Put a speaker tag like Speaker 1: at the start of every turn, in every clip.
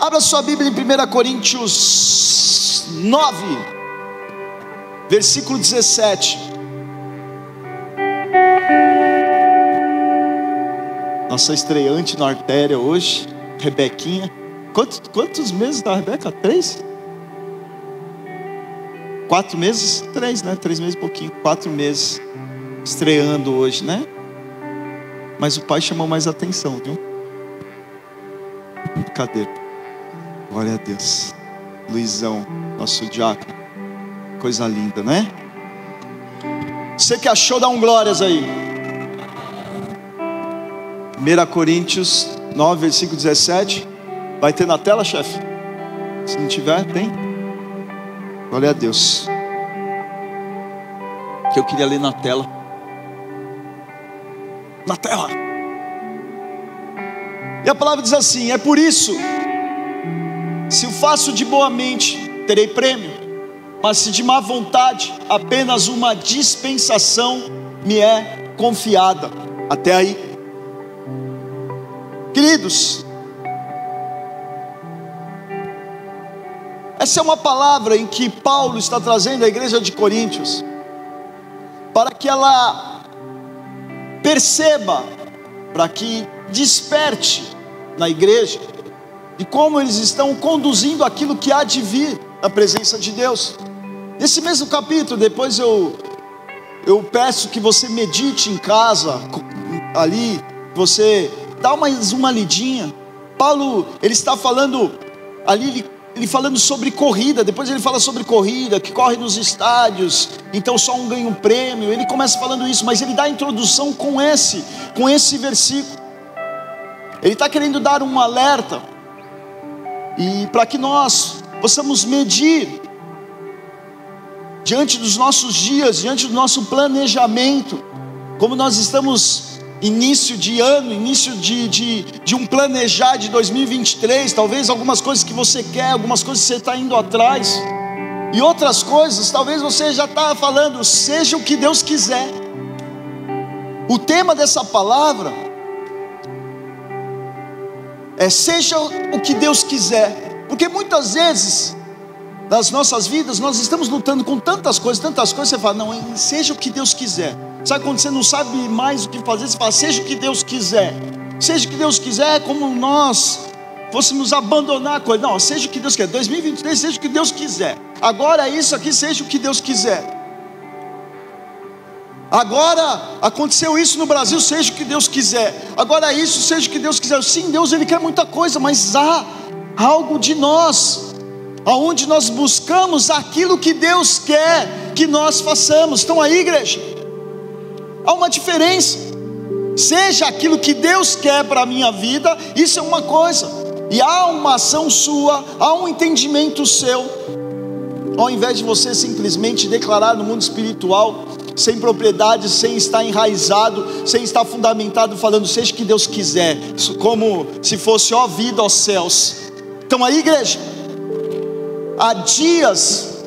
Speaker 1: Abra sua Bíblia em 1 Coríntios 9, versículo 17. Nossa estreante na artéria hoje, Rebequinha. Quantos, quantos meses da Rebeca? Três? Quatro meses? Três, né? Três meses e pouquinho. Quatro meses. Estreando hoje, né? Mas o pai chamou mais atenção, viu? Cadê? Glória a Deus. Luizão, nosso diácono. Coisa linda, né? Você que achou, dá um glórias aí. 1 Coríntios 9, versículo 17. Vai ter na tela, chefe? Se não tiver, tem. Glória a Deus. Que eu queria ler na tela. Na tela. E a palavra diz assim: É por isso se o faço de boa mente, terei prêmio, mas se de má vontade, apenas uma dispensação me é confiada. Até aí. Queridos, essa é uma palavra em que Paulo está trazendo à igreja de Coríntios, para que ela perceba, para que desperte na igreja, de como eles estão conduzindo aquilo que há de vir na presença de Deus. Nesse mesmo capítulo, depois eu eu peço que você medite em casa ali, você dá mais uma lidinha. Paulo, ele está falando ali ele, ele falando sobre corrida, depois ele fala sobre corrida, que corre nos estádios, então só um ganha um prêmio. Ele começa falando isso, mas ele dá a introdução com esse, com esse versículo. Ele está querendo dar um alerta e para que nós possamos medir diante dos nossos dias, diante do nosso planejamento, como nós estamos início de ano, início de, de, de um planejar de 2023, talvez algumas coisas que você quer, algumas coisas que você está indo atrás, e outras coisas, talvez você já está falando, seja o que Deus quiser. O tema dessa palavra é seja o que Deus quiser, porque muitas vezes nas nossas vidas nós estamos lutando com tantas coisas, tantas coisas, você fala, não, seja o que Deus quiser. Sabe quando você não sabe mais o que fazer, você fala, seja o que Deus quiser. Seja o que Deus quiser, é como nós fôssemos abandonar a coisa. Não, seja o que Deus quer. 2023, seja o que Deus quiser. Agora isso aqui, seja o que Deus quiser. Agora aconteceu isso no Brasil, seja o que Deus quiser. Agora isso, seja o que Deus quiser. Sim, Deus ele quer muita coisa, mas há algo de nós, aonde nós buscamos aquilo que Deus quer que nós façamos. Estão aí, igreja? Há uma diferença. Seja aquilo que Deus quer para a minha vida, isso é uma coisa. E há uma ação sua, há um entendimento seu. Ao invés de você simplesmente declarar no mundo espiritual, sem propriedade, sem estar enraizado, sem estar fundamentado, falando, seja que Deus quiser, como se fosse ó vida aos céus. Então aí, igreja, há dias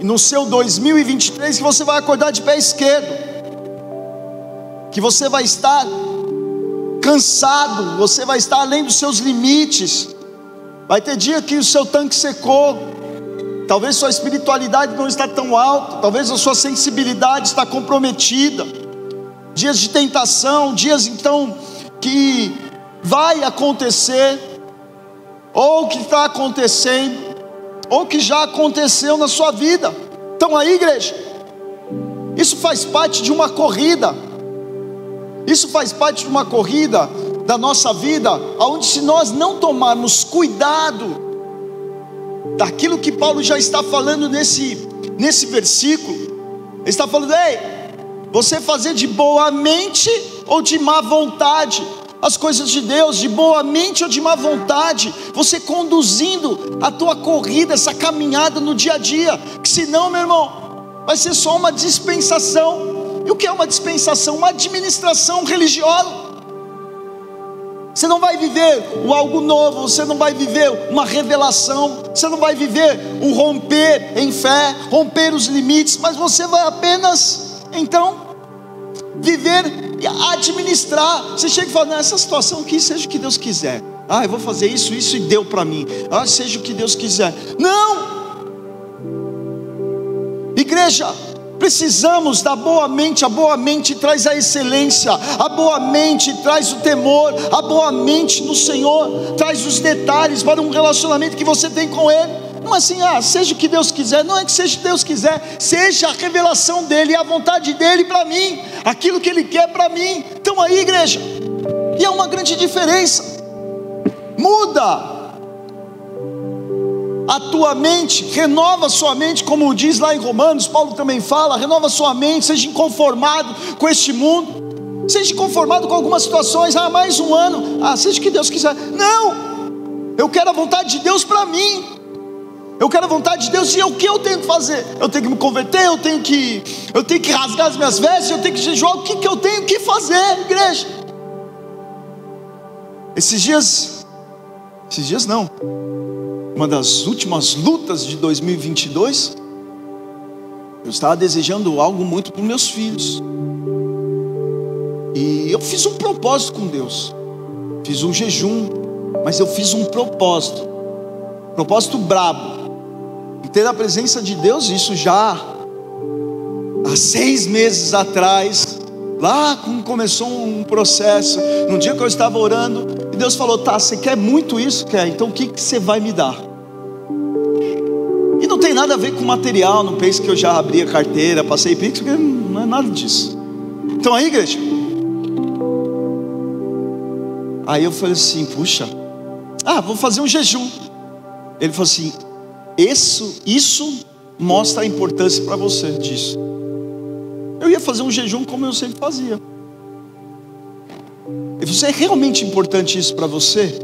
Speaker 1: no seu 2023 que você vai acordar de pé esquerdo, que você vai estar cansado, você vai estar além dos seus limites. Vai ter dia que o seu tanque secou, Talvez sua espiritualidade não está tão alta, talvez a sua sensibilidade está comprometida. Dias de tentação, dias então que vai acontecer, ou que está acontecendo, ou que já aconteceu na sua vida. Então aí, igreja, isso faz parte de uma corrida. Isso faz parte de uma corrida da nossa vida, onde se nós não tomarmos cuidado daquilo que Paulo já está falando nesse, nesse versículo. Ele está falando, ei, você fazer de boa mente ou de má vontade as coisas de Deus, de boa mente ou de má vontade, você conduzindo a tua corrida, essa caminhada no dia a dia, que senão, meu irmão, vai ser só uma dispensação. E o que é uma dispensação? Uma administração religiosa. Você não vai viver o algo novo, você não vai viver uma revelação, você não vai viver o romper em fé, romper os limites, mas você vai apenas, então, viver e administrar. Você chega e fala: nessa situação aqui, seja o que Deus quiser. Ah, eu vou fazer isso, isso e deu para mim. Ah, seja o que Deus quiser. Não! Igreja, precisamos da boa mente, a boa mente traz a excelência, a boa mente traz o temor, a boa mente no Senhor traz os detalhes para um relacionamento que você tem com Ele. Não é assim, ah, seja o que Deus quiser, não é que seja o que Deus quiser, seja a revelação dEle e a vontade dEle para mim, aquilo que Ele quer para mim. Então aí, igreja, e é uma grande diferença. Muda a tua mente, renova sua mente, como diz lá em Romanos, Paulo também fala, renova sua mente, seja inconformado com este mundo, seja conformado com algumas situações, ah, mais um ano, ah, seja o que Deus quiser. Não, eu quero a vontade de Deus para mim. Eu quero a vontade de Deus e é o que eu tenho que fazer? Eu tenho que me converter, eu tenho que, eu tenho que rasgar as minhas vestes, eu tenho que jejuar. O que, que eu tenho que fazer, igreja? Esses dias, esses dias não, uma das últimas lutas de 2022, eu estava desejando algo muito para meus filhos. E eu fiz um propósito com Deus. Fiz um jejum, mas eu fiz um propósito. Propósito brabo e ter a presença de Deus, isso já há seis meses atrás, lá começou um processo, no dia que eu estava orando, Deus falou: Tá, você quer muito isso? Quer, então o que, que você vai me dar? E não tem nada a ver com material, não pense que eu já abri a carteira, passei pix, não é nada disso. Então aí, igreja, aí eu falei assim: Puxa, ah, vou fazer um jejum. Ele falou assim: isso, isso mostra a importância para você disso. Eu ia fazer um jejum como eu sempre fazia. E você é realmente importante isso para você?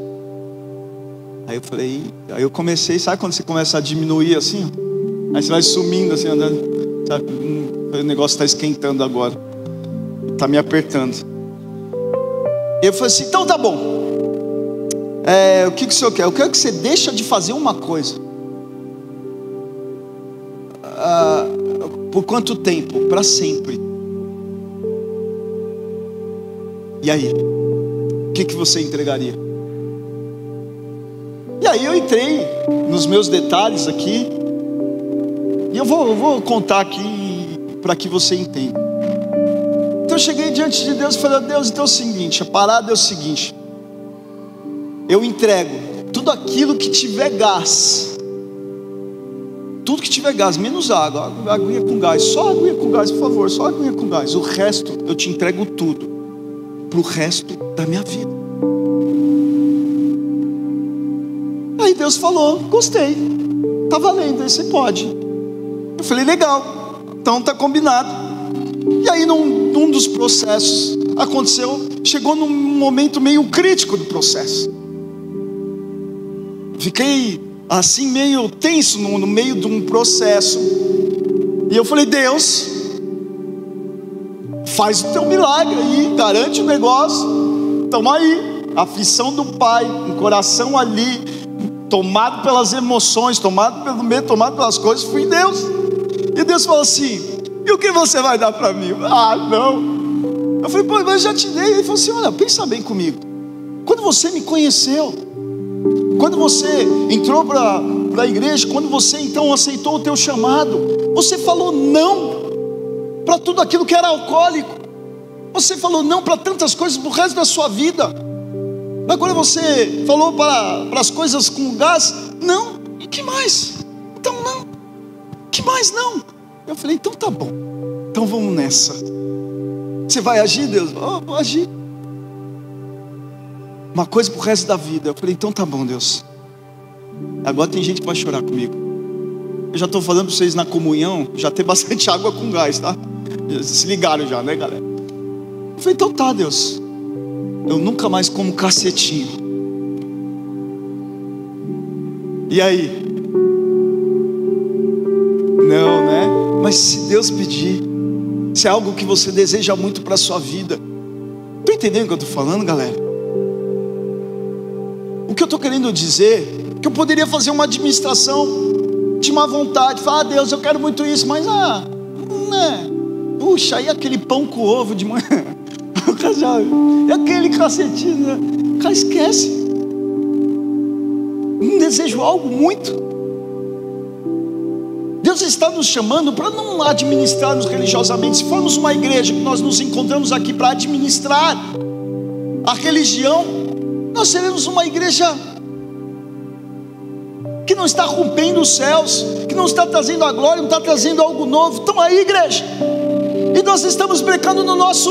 Speaker 1: Aí eu falei, aí eu comecei, sabe quando você começa a diminuir assim? Aí você vai sumindo assim, andando, sabe? Hum, o negócio está esquentando agora, está me apertando. Eu falei assim, então tá bom. É, o que, que o senhor quer? Eu quero que você deixe de fazer uma coisa. Por quanto tempo? Para sempre. E aí? O que, que você entregaria? E aí eu entrei nos meus detalhes aqui. E eu vou, eu vou contar aqui para que você entenda. Então eu cheguei diante de Deus e falei, Deus, então é o seguinte, a parada é o seguinte. Eu entrego tudo aquilo que tiver gás tudo que tiver gás, menos água, aguinha com gás, só aguinha com gás, por favor, só aguinha com gás. O resto eu te entrego tudo, para o resto da minha vida. Aí Deus falou: gostei, tá valendo, você pode. Eu falei: legal, então tá combinado. E aí, num, num dos processos, aconteceu, chegou num momento meio crítico do processo. Fiquei assim meio tenso no, no meio de um processo. E eu falei: Deus, faz o teu milagre aí, garante o negócio. Toma aí, aflição do pai, um coração ali, tomado pelas emoções, tomado pelo medo, tomado pelas coisas, fui Deus. E Deus falou assim: E o que você vai dar para mim? Ah, não. Eu falei, pô, mas já te dei. Ele falou assim: Olha, pensa bem comigo. Quando você me conheceu, quando você entrou para a igreja, quando você então aceitou o teu chamado, você falou não para tudo aquilo que era alcoólico. Você falou não para tantas coisas para o resto da sua vida. Mas quando você falou para, para as coisas com gás, não. E que mais? Então não. Que mais não? Eu falei, então tá bom. Então vamos nessa. Você vai agir, Deus? Oh, vou agir uma coisa para o resto da vida. Eu falei, então tá bom, Deus. Agora tem gente que vai chorar comigo. Eu já estou falando para vocês na comunhão, já tem bastante água com gás, tá? Se ligaram já, né, galera? Eu falei, então tá, Deus. Eu nunca mais como cacetinho. E aí? Não, né? Mas se Deus pedir, se é algo que você deseja muito para sua vida, estou entendendo o que eu estou falando, galera? O que eu estou querendo dizer que eu poderia fazer uma administração de má vontade, falar, ah, Deus, eu quero muito isso, mas ah, né? Puxa, aí aquele pão com ovo de manhã, e aquele cacetinho, né? cara esquece. um desejo algo muito. Deus está nos chamando para não administrarmos religiosamente. Se formos uma igreja que nós nos encontramos aqui para administrar a religião, nós seremos uma igreja que não está rompendo os céus, que não está trazendo a glória, não está trazendo algo novo. Estão aí, igreja. E nós estamos brecando no nosso.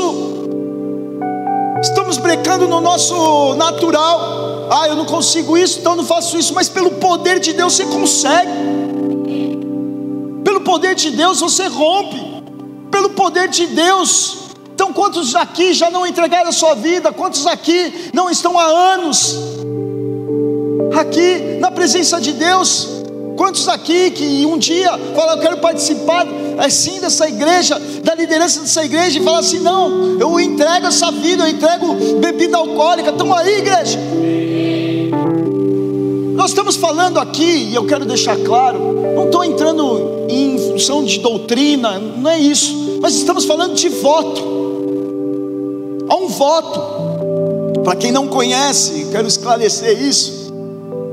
Speaker 1: Estamos brecando no nosso natural. Ah, eu não consigo isso, então eu não faço isso. Mas pelo poder de Deus você consegue. Pelo poder de Deus você rompe. Pelo poder de Deus. Então, quantos aqui já não entregaram a sua vida? Quantos aqui não estão há anos aqui na presença de Deus. Quantos aqui que um dia falam, eu quero participar assim dessa igreja, da liderança dessa igreja, e falam assim: não, eu entrego essa vida, eu entrego bebida alcoólica. Estão aí, igreja. Nós estamos falando aqui, e eu quero deixar claro, não estou entrando em função de doutrina, não é isso, mas estamos falando de voto. Há um voto. Para quem não conhece, quero esclarecer isso.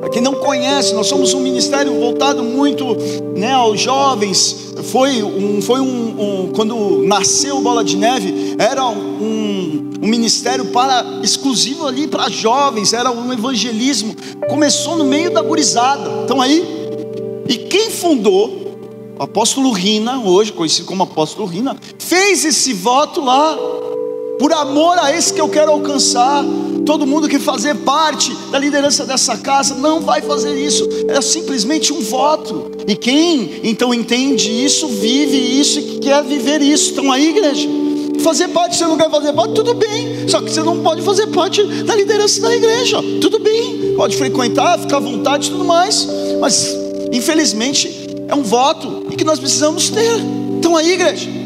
Speaker 1: Quem não conhece, nós somos um ministério voltado muito né, aos jovens. Foi um, foi um, um quando nasceu Bola de Neve, era um, um ministério para exclusivo ali para jovens, era um evangelismo. Começou no meio da gurizada. Então aí, e quem fundou, o apóstolo Rina, hoje conhecido como apóstolo Rina, fez esse voto lá por amor a esse que eu quero alcançar. Todo mundo que fazer parte da liderança dessa casa não vai fazer isso, é simplesmente um voto. E quem então entende isso, vive isso e quer viver isso. Estão aí, igreja? Fazer parte, você não quer fazer parte, tudo bem. Só que você não pode fazer parte da liderança da igreja, tudo bem. Pode frequentar, ficar à vontade e tudo mais. Mas, infelizmente, é um voto e que nós precisamos ter. Estão aí, igreja?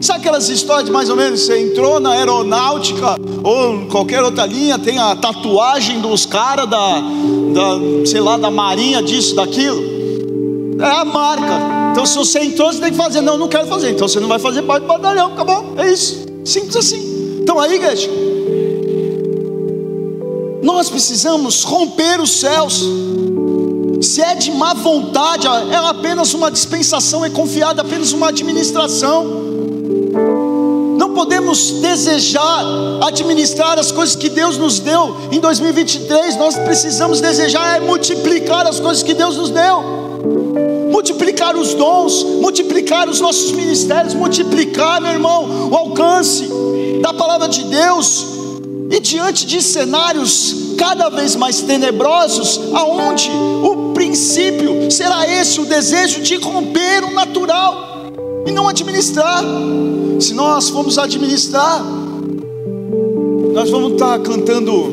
Speaker 1: Sabe aquelas histórias de mais ou menos? Você entrou na aeronáutica ou qualquer outra linha, tem a tatuagem dos caras da, da, sei lá, da marinha, disso, daquilo. É a marca. Então se você entrou, você tem que fazer. Não, não quero fazer. Então você não vai fazer parte do batalhão, acabou. É isso. Simples assim. Então aí, igreja. Nós precisamos romper os céus. Se é de má vontade, é apenas uma dispensação, é confiada apenas uma administração. Podemos desejar administrar as coisas que Deus nos deu em 2023. Nós precisamos desejar é multiplicar as coisas que Deus nos deu, multiplicar os dons, multiplicar os nossos ministérios, multiplicar, meu irmão, o alcance da palavra de Deus. E diante de cenários cada vez mais tenebrosos, aonde o princípio será esse, o desejo de romper o natural e não administrar. Se nós formos administrar, nós vamos estar cantando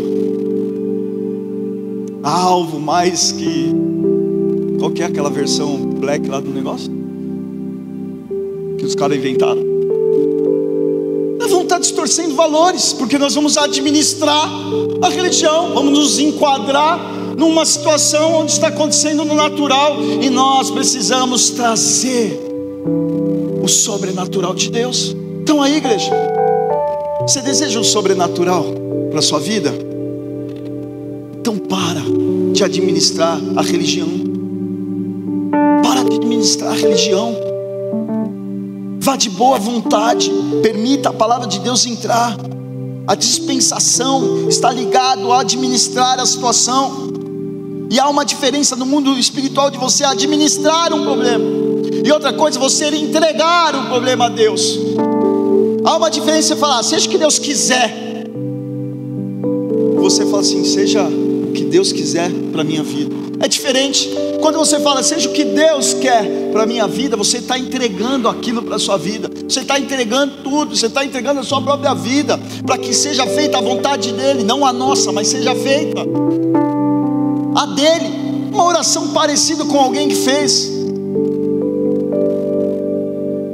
Speaker 1: alvo mais que qual que é aquela versão black lá do negócio que os caras inventaram. Nós vamos estar distorcendo valores, porque nós vamos administrar a religião, vamos nos enquadrar numa situação onde está acontecendo no natural e nós precisamos trazer o sobrenatural de Deus. Então aí, igreja, você deseja o sobrenatural para a sua vida? Então para de administrar a religião. Para de administrar a religião. Vá de boa vontade, permita a palavra de Deus entrar. A dispensação está ligado a administrar a situação. E há uma diferença no mundo espiritual de você administrar um problema e outra coisa, você entregar o problema a Deus. Há uma diferença em falar, seja o que Deus quiser. Você fala assim, seja o que Deus quiser para a minha vida. É diferente. Quando você fala, seja o que Deus quer para a minha vida, você está entregando aquilo para a sua vida. Você está entregando tudo, você está entregando a sua própria vida, para que seja feita a vontade dEle, não a nossa, mas seja feita a dEle. Uma oração parecida com alguém que fez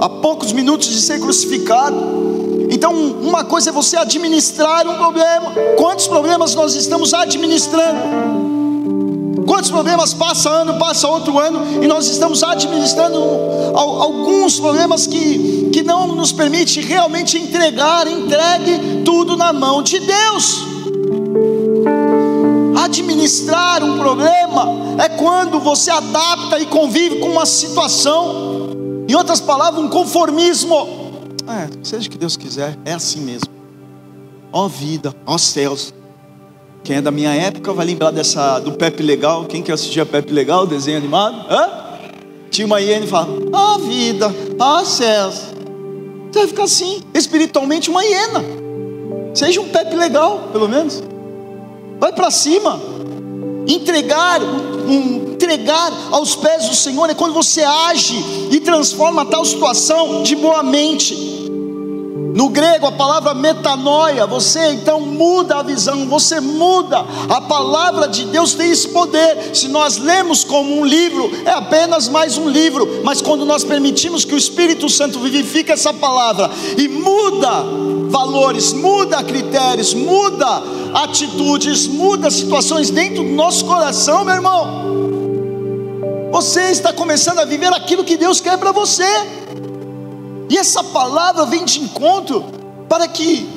Speaker 1: a poucos minutos de ser crucificado. Então, uma coisa é você administrar um problema. Quantos problemas nós estamos administrando? Quantos problemas passa ano, passa outro ano e nós estamos administrando alguns problemas que, que não nos permite realmente entregar, entregue tudo na mão de Deus. Administrar um problema é quando você adapta e convive com uma situação. Em outras palavras, um conformismo. É, seja o que Deus quiser, é assim mesmo. Ó vida, ó céus. Quem é da minha época vai lembrar dessa do Pepe Legal. Quem que assistia Pepe Legal, desenho animado? Hã? Tinha uma hiena e fala: Ó vida, ó céus. Você vai ficar assim, espiritualmente uma hiena. Seja um Pepe legal, pelo menos. Vai para cima. Entregar, um, entregar aos pés do Senhor é quando você age e transforma tal situação de boa mente. No grego, a palavra metanoia, você então muda a visão, você muda. A palavra de Deus tem esse poder. Se nós lemos como um livro, é apenas mais um livro, mas quando nós permitimos que o Espírito Santo vivifique essa palavra e muda valores, muda critérios, muda atitudes, muda situações dentro do nosso coração, meu irmão. Você está começando a viver aquilo que Deus quer para você. E essa palavra vem de encontro para que,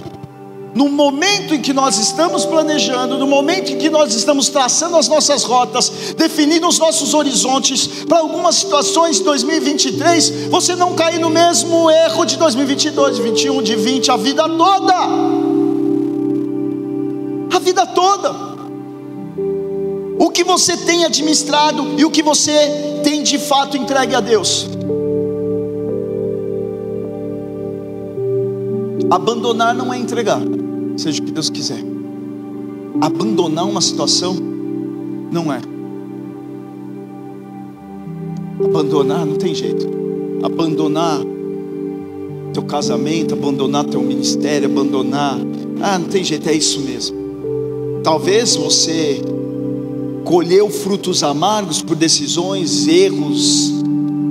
Speaker 1: no momento em que nós estamos planejando, no momento em que nós estamos traçando as nossas rotas, definindo os nossos horizontes para algumas situações de 2023, você não cair no mesmo erro de 2022, de 21, de 20, a vida toda. A vida toda. O que você tem administrado e o que você tem de fato entregue a Deus. Abandonar não é entregar, seja o que Deus quiser. Abandonar uma situação não é. Abandonar não tem jeito. Abandonar teu casamento, abandonar teu ministério, abandonar. Ah, não tem jeito, é isso mesmo. Talvez você colheu frutos amargos por decisões, erros,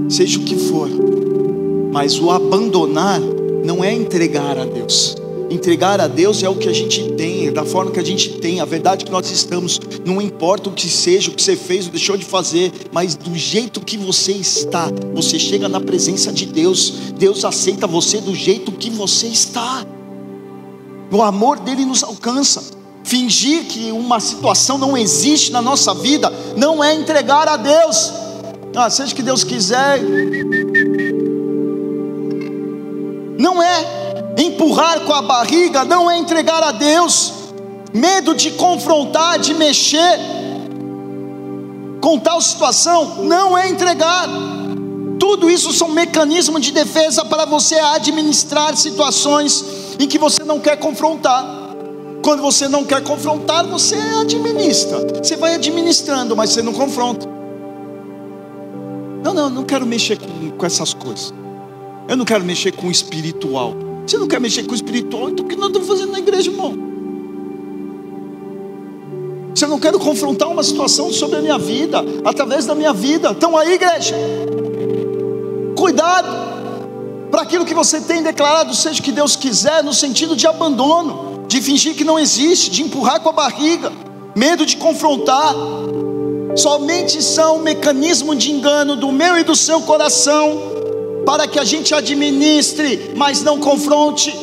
Speaker 1: seja o que for, mas o abandonar não é entregar a Deus. Entregar a Deus é o que a gente tem, é da forma que a gente tem, a verdade que nós estamos. Não importa o que seja, o que você fez ou deixou de fazer, mas do jeito que você está, você chega na presença de Deus. Deus aceita você do jeito que você está. O amor dele nos alcança. Fingir que uma situação não existe na nossa vida não é entregar a Deus. Ah, seja que Deus quiser, não é empurrar com a barriga, não é entregar a Deus, medo de confrontar, de mexer com tal situação, não é entregar. Tudo isso são mecanismos de defesa para você administrar situações em que você não quer confrontar. Quando você não quer confrontar, você administra. Você vai administrando, mas você não confronta. Não, não, não quero mexer com, com essas coisas. Eu não quero mexer com o espiritual. Você não quer mexer com o espiritual, então o que nós estamos fazendo na igreja, irmão? Se eu não quero confrontar uma situação sobre a minha vida, através da minha vida, então aí, igreja, cuidado para aquilo que você tem declarado, seja o que Deus quiser, no sentido de abandono, de fingir que não existe, de empurrar com a barriga, medo de confrontar. Somente são um mecanismo de engano do meu e do seu coração para que a gente administre, mas não confronte,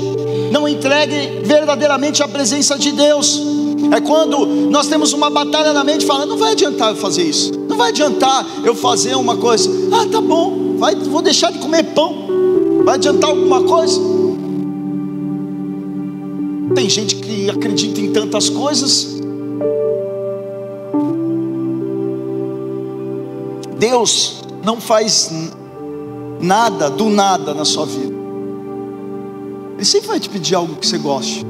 Speaker 1: não entregue verdadeiramente a presença de Deus. É quando nós temos uma batalha na mente, fala, não vai adiantar eu fazer isso, não vai adiantar eu fazer uma coisa. Ah, tá bom, vai, vou deixar de comer pão. Vai adiantar alguma coisa? Tem gente que acredita em tantas coisas. Deus não faz nada do nada na sua vida. Ele sempre vai te pedir algo que você goste.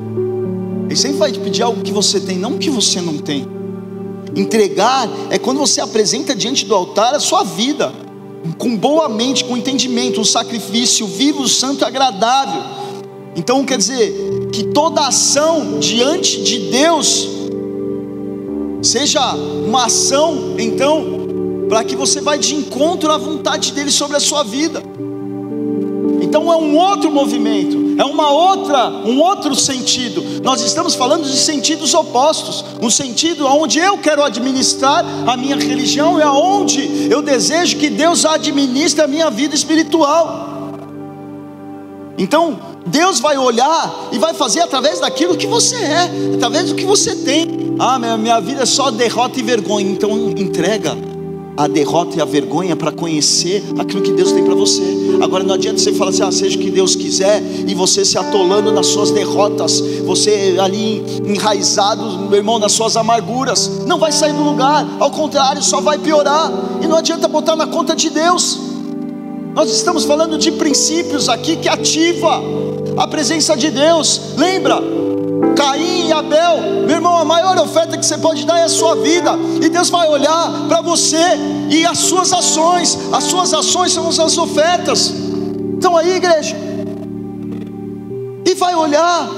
Speaker 1: Ele sempre vai te pedir algo que você tem, não que você não tem. Entregar é quando você apresenta diante do altar a sua vida, com boa mente, com entendimento, um sacrifício vivo, santo e agradável. Então quer dizer que toda ação diante de Deus seja uma ação, então, para que você vá de encontro à vontade dele sobre a sua vida. Então é um outro movimento, é uma outra, um outro sentido. Nós estamos falando de sentidos opostos, um sentido onde eu quero administrar a minha religião e aonde eu desejo que Deus administre a minha vida espiritual. Então, Deus vai olhar e vai fazer através daquilo que você é, através do que você tem, Ah, minha vida é só derrota e vergonha. Então entrega a derrota e a vergonha para conhecer aquilo que Deus tem para você. Agora não adianta você falar assim, ah, seja o que Deus quiser, e você se atolando nas suas derrotas, você ali enraizado, meu irmão, nas suas amarguras, não vai sair do lugar, ao contrário, só vai piorar, e não adianta botar na conta de Deus. Nós estamos falando de princípios aqui que ativa a presença de Deus. Lembra? Caim e Abel, meu irmão, a maior oferta que você pode dar é a sua vida, e Deus vai olhar para você e as suas ações, as suas ações são as ofertas. Então aí, igreja, e vai olhar.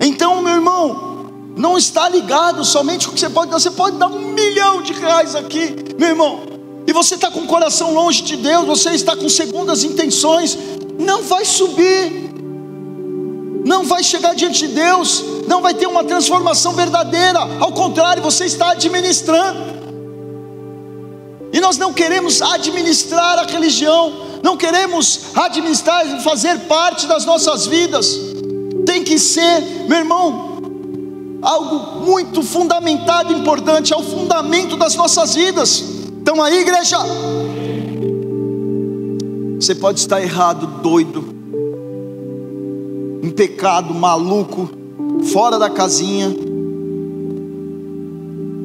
Speaker 1: Então, meu irmão, não está ligado somente o que você pode dar, você pode dar um milhão de reais aqui, meu irmão, e você está com o coração longe de Deus, você está com segundas intenções, não vai subir não vai chegar diante de Deus, não vai ter uma transformação verdadeira, ao contrário, você está administrando. E nós não queremos administrar a religião, não queremos administrar e fazer parte das nossas vidas. Tem que ser, meu irmão, algo muito fundamentado, importante, é o fundamento das nossas vidas. Então aí, igreja, você pode estar errado, doido, em pecado, maluco, fora da casinha.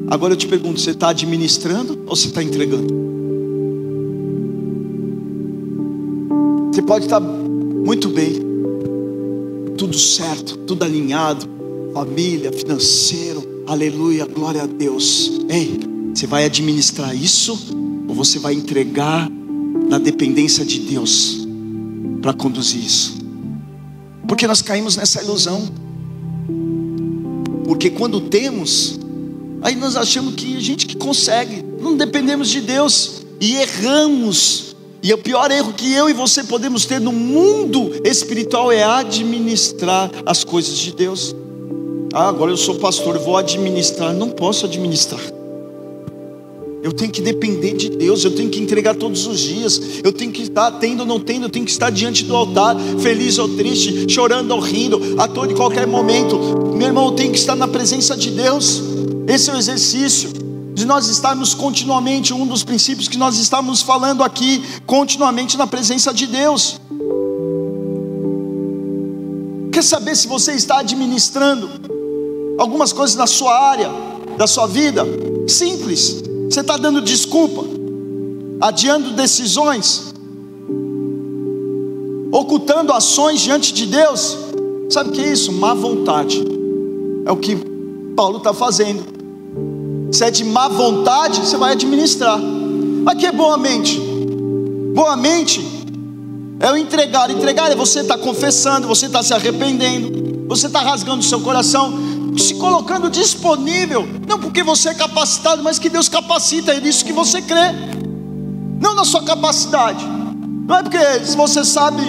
Speaker 1: Agora eu te pergunto: você está administrando ou você está entregando? Você pode estar muito bem, tudo certo, tudo alinhado, família, financeiro, aleluia, glória a Deus. Ei, você vai administrar isso ou você vai entregar na dependência de Deus para conduzir isso? Porque nós caímos nessa ilusão. Porque quando temos, aí nós achamos que a gente que consegue, não dependemos de Deus e erramos. E o pior erro que eu e você podemos ter no mundo espiritual é administrar as coisas de Deus. Ah, agora eu sou pastor, vou administrar. Não posso administrar. Eu tenho que depender de Deus, eu tenho que entregar todos os dias, eu tenho que estar tendo ou não tendo, eu tenho que estar diante do altar, feliz ou triste, chorando ou rindo, a todo e qualquer momento. Meu irmão, eu tenho que estar na presença de Deus. Esse é o exercício de nós estarmos continuamente, um dos princípios que nós estamos falando aqui, continuamente na presença de Deus. Quer saber se você está administrando algumas coisas na sua área, da sua vida? Simples. Você está dando desculpa, adiando decisões, ocultando ações diante de Deus. Sabe o que é isso? Má vontade. É o que Paulo está fazendo. Se é de má vontade, você vai administrar. Mas que é boa mente? Boa mente é o entregar. Entregar é você estar tá confessando, você está se arrependendo, você está rasgando o seu coração se colocando disponível, não porque você é capacitado, mas que Deus capacita, é nisso que você crê, não na sua capacidade, não é porque se você sabe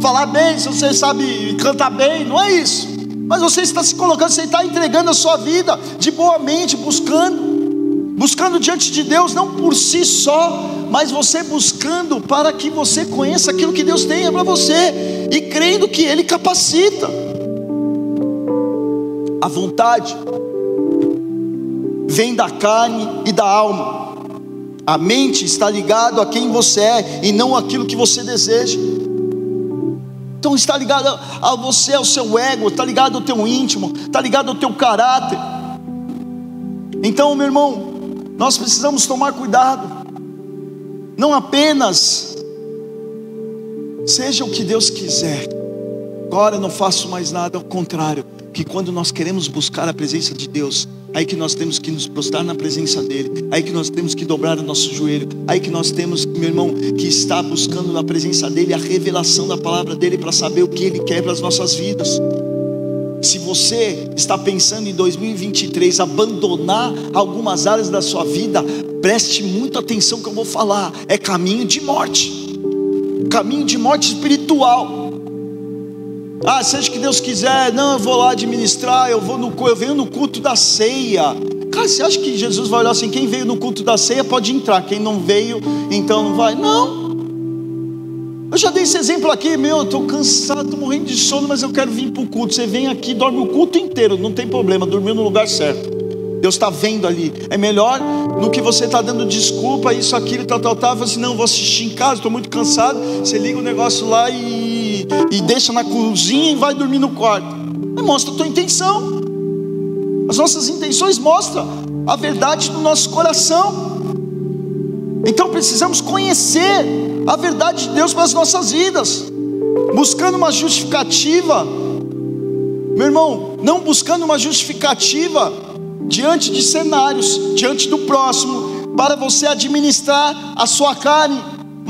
Speaker 1: falar bem, se você sabe cantar bem, não é isso, mas você está se colocando, você está entregando a sua vida de boa mente, buscando, buscando diante de Deus, não por si só, mas você buscando para que você conheça aquilo que Deus tem para você e crendo que Ele capacita a vontade vem da carne e da alma. A mente está ligado a quem você é e não aquilo que você deseja. Então está ligado a você, ao seu ego, está ligado ao teu íntimo, está ligado ao teu caráter. Então, meu irmão, nós precisamos tomar cuidado. Não apenas seja o que Deus quiser. Agora não faço mais nada, ao contrário, que quando nós queremos buscar a presença de Deus, aí que nós temos que nos prostrar na presença dEle, aí que nós temos que dobrar o nosso joelho, aí que nós temos, meu irmão, que estar buscando na presença dEle a revelação da palavra dEle para saber o que Ele quer para as nossas vidas. Se você está pensando em 2023 abandonar algumas áreas da sua vida, preste muita atenção que eu vou falar. É caminho de morte, caminho de morte espiritual. Ah, seja que Deus quiser, não, eu vou lá administrar, eu vou no eu venho no culto da ceia. Cara, você acha que Jesus vai olhar assim, quem veio no culto da ceia pode entrar, quem não veio, então não vai? Não. Eu já dei esse exemplo aqui, meu, eu estou cansado, estou morrendo de sono, mas eu quero vir para o culto. Você vem aqui, dorme o culto inteiro, não tem problema, dormiu no lugar certo. Deus está vendo ali. É melhor no que você está dando desculpa, isso, aquilo, tal, tal, tal. Você assim, não, vou assistir em casa, estou muito cansado. Você liga o negócio lá e, e deixa na cozinha e vai dormir no quarto. mostra a tua intenção. As nossas intenções mostram a verdade do nosso coração. Então precisamos conhecer a verdade de Deus para as nossas vidas, buscando uma justificativa, meu irmão, não buscando uma justificativa diante de cenários, diante do próximo, para você administrar a sua carne,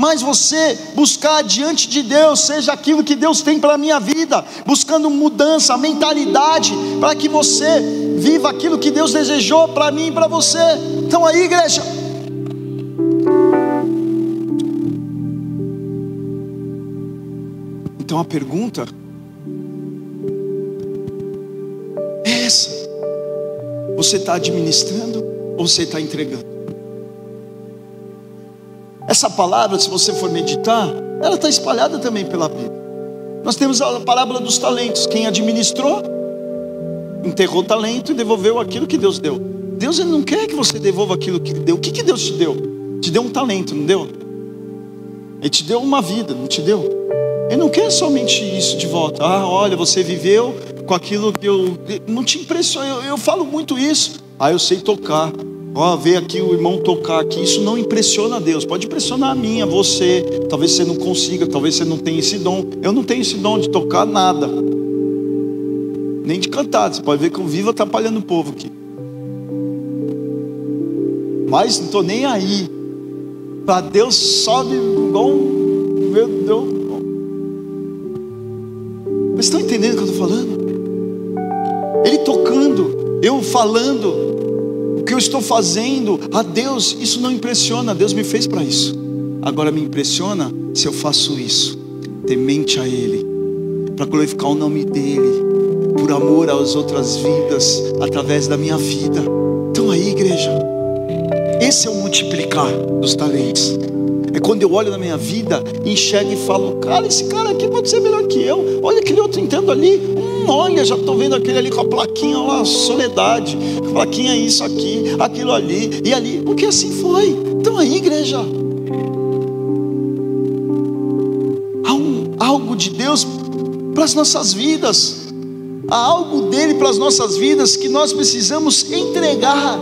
Speaker 1: mas você buscar diante de Deus, seja aquilo que Deus tem para a minha vida, buscando mudança, mentalidade, para que você viva aquilo que Deus desejou para mim e para você. Então aí, igreja. Então a pergunta é essa. Você está administrando ou você está entregando? Essa palavra, se você for meditar, ela está espalhada também pela Bíblia. Nós temos a parábola dos talentos. Quem administrou, enterrou talento e devolveu aquilo que Deus deu. Deus ele não quer que você devolva aquilo que deu. O que, que Deus te deu? Te deu um talento, não deu? Ele te deu uma vida, não te deu? Ele não quer somente isso de volta. Ah, olha, você viveu com aquilo que eu. Não te impressiona, eu, eu falo muito isso. Ah, eu sei tocar. Ó, ver aqui o irmão tocar aqui, isso não impressiona a Deus, pode impressionar a mim, a você. Talvez você não consiga, talvez você não tenha esse dom. Eu não tenho esse dom de tocar nada, nem de cantar. Você pode ver que eu vivo atrapalhando o povo aqui. Mas não estou nem aí. Para Deus sobe igual. Meu Deus. Vocês estão entendendo o que eu estou falando? Ele tocando, eu falando, que eu estou fazendo a Deus, isso não impressiona, Deus me fez para isso. Agora me impressiona se eu faço isso, temente a Ele, para glorificar o nome dEle, por amor às outras vidas, através da minha vida. Então aí, igreja, esse é o multiplicar dos talentos. É quando eu olho na minha vida, enxergo e falo, cara, esse cara aqui pode ser melhor que eu. Olha aquele outro entendo ali. Olha, já estou vendo aquele ali com a plaquinha lá, soledade. A plaquinha isso aqui, aquilo ali e ali. Porque assim foi. Então aí, igreja. Há um, algo de Deus para as nossas vidas. Há algo dele para as nossas vidas que nós precisamos entregar.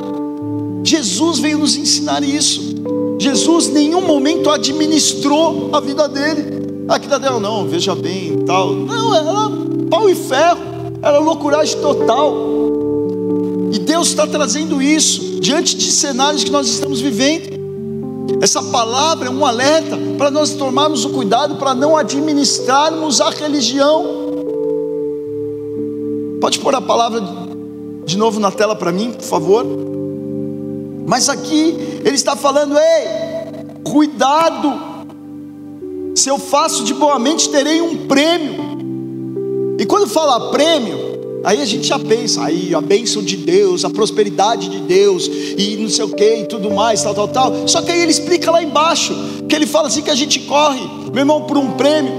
Speaker 1: Jesus veio nos ensinar isso. Jesus em nenhum momento administrou a vida dele. Aqui da dela não, veja bem, tal. Não, era pau e ferro, era loucuragem total. E Deus está trazendo isso diante de cenários que nós estamos vivendo. Essa palavra é um alerta para nós tomarmos o cuidado para não administrarmos a religião. Pode pôr a palavra de novo na tela para mim, por favor? Mas aqui ele está falando: ei, cuidado, se eu faço de boa mente, terei um prêmio. E quando fala prêmio, aí a gente já pensa, aí a bênção de Deus, a prosperidade de Deus, e não sei o que, e tudo mais, tal, tal, tal. Só que aí ele explica lá embaixo, que ele fala assim que a gente corre, meu irmão, por um prêmio.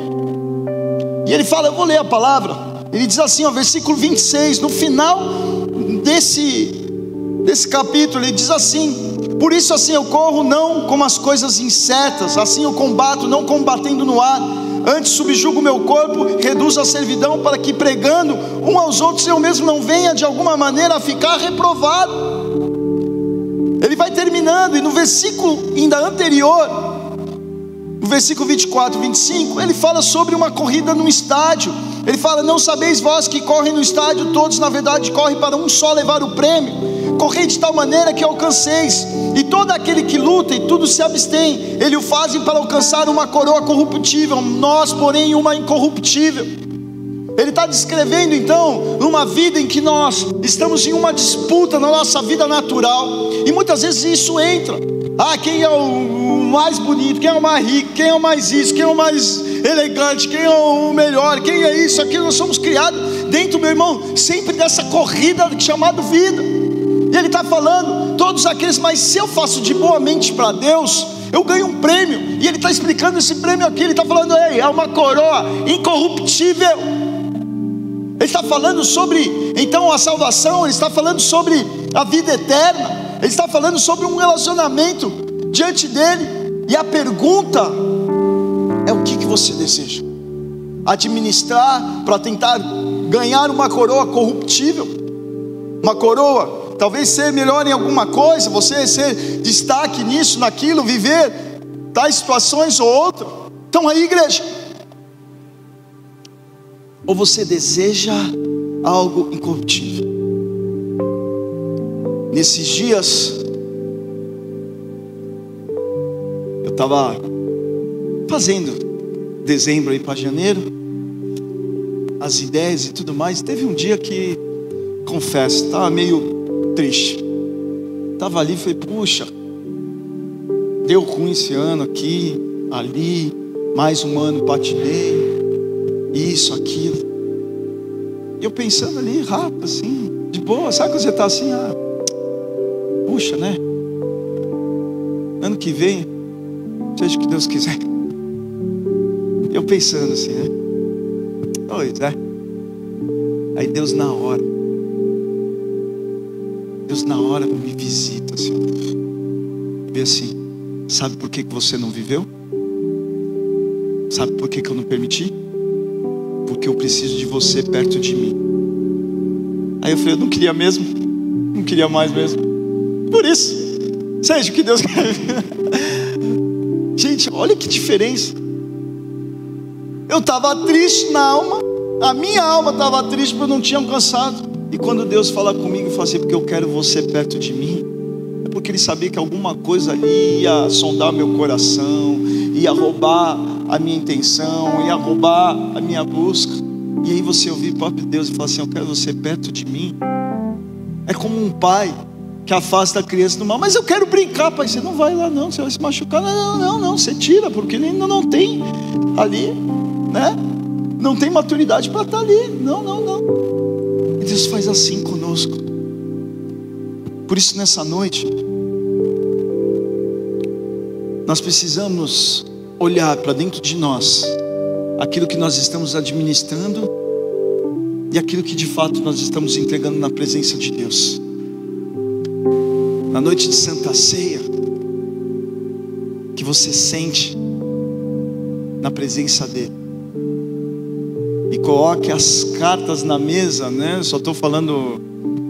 Speaker 1: E ele fala, eu vou ler a palavra. Ele diz assim, ó, versículo 26, no final desse desse capítulo, ele diz assim: Por isso assim eu corro não como as coisas incertas, assim eu combato não combatendo no ar, antes subjugo meu corpo, reduzo a servidão para que pregando um aos outros eu mesmo não venha de alguma maneira a ficar reprovado. Ele vai terminando e no versículo ainda anterior, no versículo 24, 25, ele fala sobre uma corrida no estádio. Ele fala: Não sabeis vós que correm no estádio, todos na verdade correm para um só levar o prêmio correi de tal maneira que alcanceis. E todo aquele que luta e tudo se abstém, ele o fazem para alcançar uma coroa corruptível, nós, porém, uma incorruptível. Ele está descrevendo então uma vida em que nós estamos em uma disputa na nossa vida natural, e muitas vezes isso entra. Ah, quem é o mais bonito, quem é o mais rico, quem é o mais isso, quem é o mais elegante, quem é o melhor, quem é isso, aquilo. Nós somos criados dentro, meu irmão, sempre dessa corrida chamada vida. Ele está falando, todos aqueles, mas se eu faço de boa mente para Deus, eu ganho um prêmio. E ele está explicando esse prêmio aqui, ele está falando, ei, é uma coroa incorruptível. Ele está falando sobre, então, a salvação, ele está falando sobre a vida eterna. Ele está falando sobre um relacionamento diante dele. E a pergunta é: o que, que você deseja? Administrar para tentar ganhar uma coroa corruptível, uma coroa, talvez ser melhor em alguma coisa, você ser destaque nisso, naquilo, viver tais situações ou outra. Então aí, igreja, ou você deseja algo incorruptível? Nesses dias, eu estava fazendo dezembro aí para janeiro, as ideias e tudo mais. Teve um dia que, confesso, estava meio triste. Estava ali e falei, puxa, deu ruim esse ano aqui, ali, mais um ano patinei, isso, aquilo. E eu pensando ali, rápido, assim, de boa, sabe quando você está assim, ah, puxa, né? Ano que vem, seja o que Deus quiser. Eu pensando assim, né? Pois é. Aí Deus na hora, Deus na hora me visita assim, vê assim, sabe por que, você não viveu? Sabe por que, que eu não permiti? porque eu preciso de você perto de mim. Aí eu falei, eu não queria mesmo, não queria mais mesmo. Por isso, seja o que Deus quer. Gente, olha que diferença. Eu estava triste na alma, a minha alma estava triste porque eu não tinha alcançado. E quando Deus fala comigo e fala assim, porque eu quero você perto de mim, é porque Ele sabia que alguma coisa ali ia sondar meu coração, ia roubar a minha intenção, ia roubar a minha busca. E aí você ouvir o próprio Deus e falar assim: Eu quero você perto de mim. É como um pai que afasta a criança do mal, mas eu quero brincar, pai. Você não vai lá, não, você vai se machucar. Não, não, não, não. você tira, porque ele ainda não tem ali, né? Não tem maturidade para estar ali. Não, não, Deus faz assim conosco. Por isso, nessa noite, nós precisamos olhar para dentro de nós aquilo que nós estamos administrando e aquilo que de fato nós estamos entregando na presença de Deus. Na noite de Santa Ceia, que você sente na presença dEle. Coloque as cartas na mesa, né? Só estou falando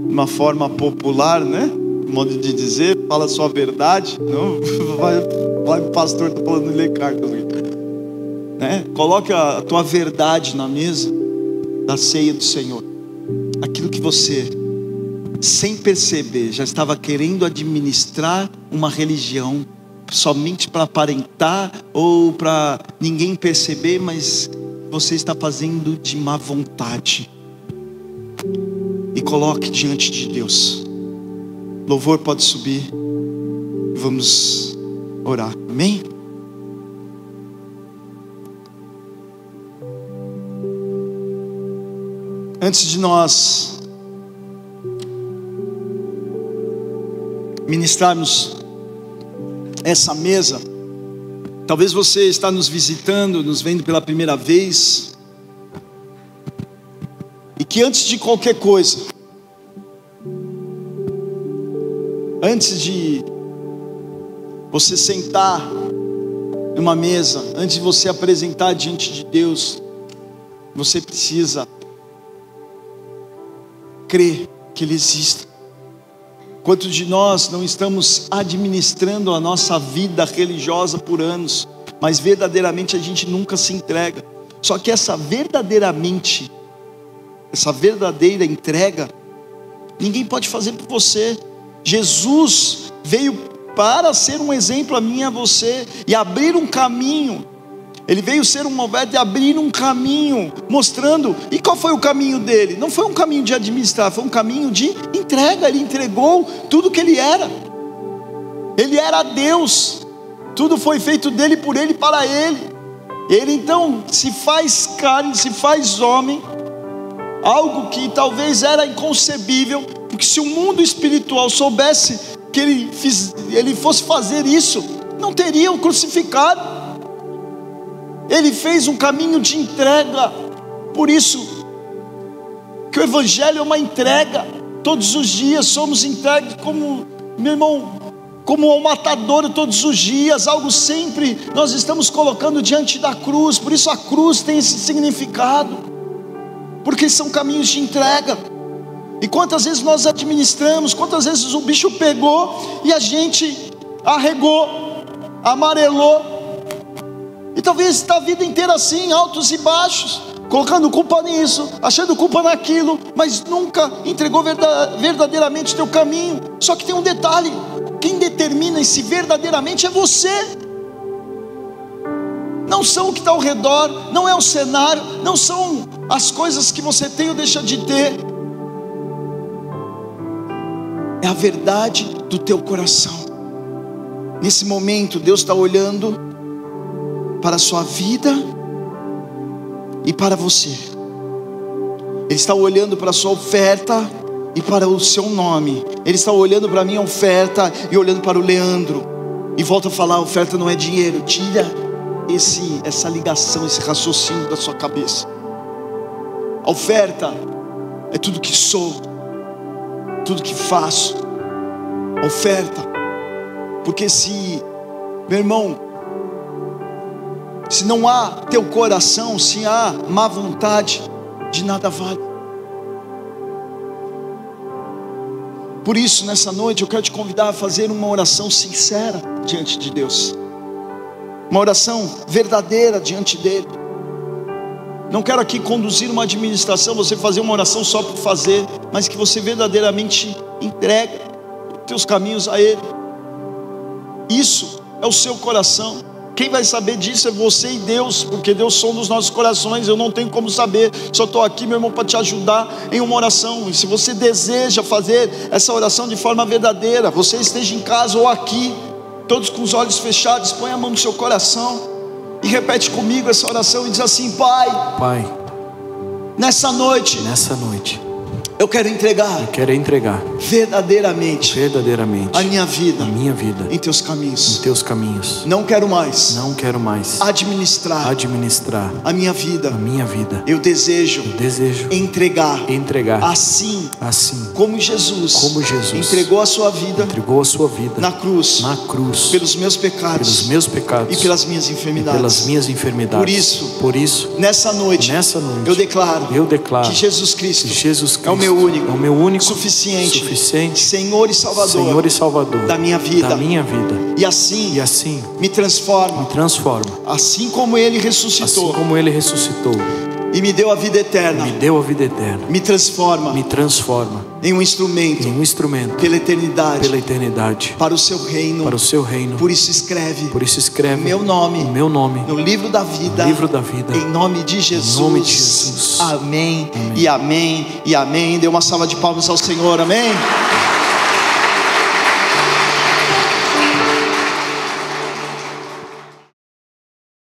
Speaker 1: de uma forma popular, né? Modo de dizer, fala a sua verdade. Não vai Vai, pastor, estou falando de ler cartas. Né? Coloque a tua verdade na mesa da ceia do Senhor. Aquilo que você, sem perceber, já estava querendo administrar uma religião somente para aparentar ou para ninguém perceber, mas você está fazendo de má vontade. E coloque diante de Deus. Louvor pode subir. Vamos orar. Amém? Antes de nós ministrarmos essa mesa, talvez você está nos visitando, nos vendo pela primeira vez, e que antes de qualquer coisa, antes de você sentar numa mesa, antes de você apresentar diante de Deus, você precisa crer que Ele existe. Quantos de nós não estamos administrando a nossa vida religiosa por anos, mas verdadeiramente a gente nunca se entrega. Só que essa verdadeiramente, essa verdadeira entrega, ninguém pode fazer por você. Jesus veio para ser um exemplo a mim e a você e abrir um caminho. Ele veio ser um e abrir um caminho, mostrando. E qual foi o caminho dele? Não foi um caminho de administrar, foi um caminho de entrega. Ele entregou tudo que ele era. Ele era Deus. Tudo foi feito dele por ele para ele. Ele então se faz carne, se faz homem, algo que talvez era inconcebível, porque se o mundo espiritual soubesse que ele, fiz, ele fosse fazer isso, não teriam crucificado. Ele fez um caminho de entrega. Por isso que o evangelho é uma entrega. todos os dias, somos entregues como, meu irmão, como ao matador todos os dias, algo sempre nós estamos colocando diante da cruz, por isso a cruz tem esse significado, porque são caminhos de entrega. E quantas vezes nós administramos, quantas vezes o bicho pegou e a gente arregou, amarelou, e talvez está a vida inteira assim, altos e baixos, colocando culpa nisso, achando culpa naquilo, mas nunca entregou verdadeiramente teu caminho. Só que tem um detalhe: quem determina se verdadeiramente é você. Não são o que está ao redor, não é o cenário, não são as coisas que você tem ou deixa de ter. É a verdade do teu coração. Nesse momento, Deus está olhando para a sua vida e para você. Ele está olhando para a sua oferta e para o seu nome. Ele está olhando para a minha oferta e olhando para o Leandro. E volta a falar: a oferta não é dinheiro. Tira esse, essa ligação, esse raciocínio da sua cabeça. A oferta é tudo que sou, tudo que faço. A oferta, porque se, meu irmão, se não há teu coração, se há má vontade, de nada vale. Por isso, nessa noite, eu quero te convidar a fazer uma oração sincera diante de Deus, uma oração verdadeira diante dEle. Não quero aqui conduzir uma administração, você fazer uma oração só por fazer, mas que você verdadeiramente entregue teus caminhos a Ele. Isso é o seu coração. Quem vai saber disso é você e Deus, porque Deus som dos nossos corações. Eu não tenho como saber, só estou aqui, meu irmão, para te ajudar em uma oração. E se você deseja fazer essa oração de forma verdadeira, você esteja em casa ou aqui, todos com os olhos fechados, põe a mão no seu coração e repete comigo essa oração e diz assim: Pai,
Speaker 2: Pai,
Speaker 1: nessa noite,
Speaker 2: nessa noite
Speaker 1: eu quero entregar.
Speaker 2: Eu quero entregar
Speaker 1: verdadeiramente.
Speaker 2: Verdadeiramente.
Speaker 1: A minha vida.
Speaker 2: A minha vida.
Speaker 1: Em teus caminhos.
Speaker 2: Em teus caminhos.
Speaker 1: Não quero mais.
Speaker 2: Não quero mais.
Speaker 1: Administrar.
Speaker 2: Administrar.
Speaker 1: A minha vida.
Speaker 2: A minha vida.
Speaker 1: Eu desejo.
Speaker 2: Eu desejo.
Speaker 1: Entregar.
Speaker 2: Entregar.
Speaker 1: Assim.
Speaker 2: Assim.
Speaker 1: Como Jesus.
Speaker 2: Como Jesus.
Speaker 1: Entregou a sua vida.
Speaker 2: Entregou a sua vida.
Speaker 1: Na cruz.
Speaker 2: Na cruz.
Speaker 1: Pelos meus pecados.
Speaker 2: Pelos meus pecados.
Speaker 1: E pelas minhas enfermidades.
Speaker 2: Pelas minhas enfermidades.
Speaker 1: Por isso.
Speaker 2: Por isso.
Speaker 1: Nessa noite.
Speaker 2: Nessa noite.
Speaker 1: Eu declaro.
Speaker 2: Eu declaro.
Speaker 1: Que Jesus Cristo.
Speaker 2: Que Jesus Cristo.
Speaker 1: É o meu único.
Speaker 2: É o meu único
Speaker 1: suficiente,
Speaker 2: suficiente,
Speaker 1: Senhor e Salvador,
Speaker 2: Senhor e Salvador
Speaker 1: da minha vida,
Speaker 2: da minha vida.
Speaker 1: E assim,
Speaker 2: e assim,
Speaker 1: me transforma,
Speaker 2: me transforma,
Speaker 1: assim como Ele ressuscitou,
Speaker 2: assim como Ele ressuscitou,
Speaker 1: e me deu a vida eterna,
Speaker 2: me deu a vida eterna,
Speaker 1: me transforma,
Speaker 2: me transforma
Speaker 1: em um instrumento,
Speaker 2: em um instrumento
Speaker 1: pela eternidade,
Speaker 2: pela eternidade,
Speaker 1: para o seu reino,
Speaker 2: para o seu reino.
Speaker 1: Por isso escreve,
Speaker 2: por isso escreve
Speaker 1: meu nome,
Speaker 2: meu nome
Speaker 1: no livro da vida,
Speaker 2: livro da vida,
Speaker 1: em nome de Jesus,
Speaker 2: em nome de Jesus.
Speaker 1: Amém, amém. e amém e amém. Dê uma salva de palmas ao Senhor, amém.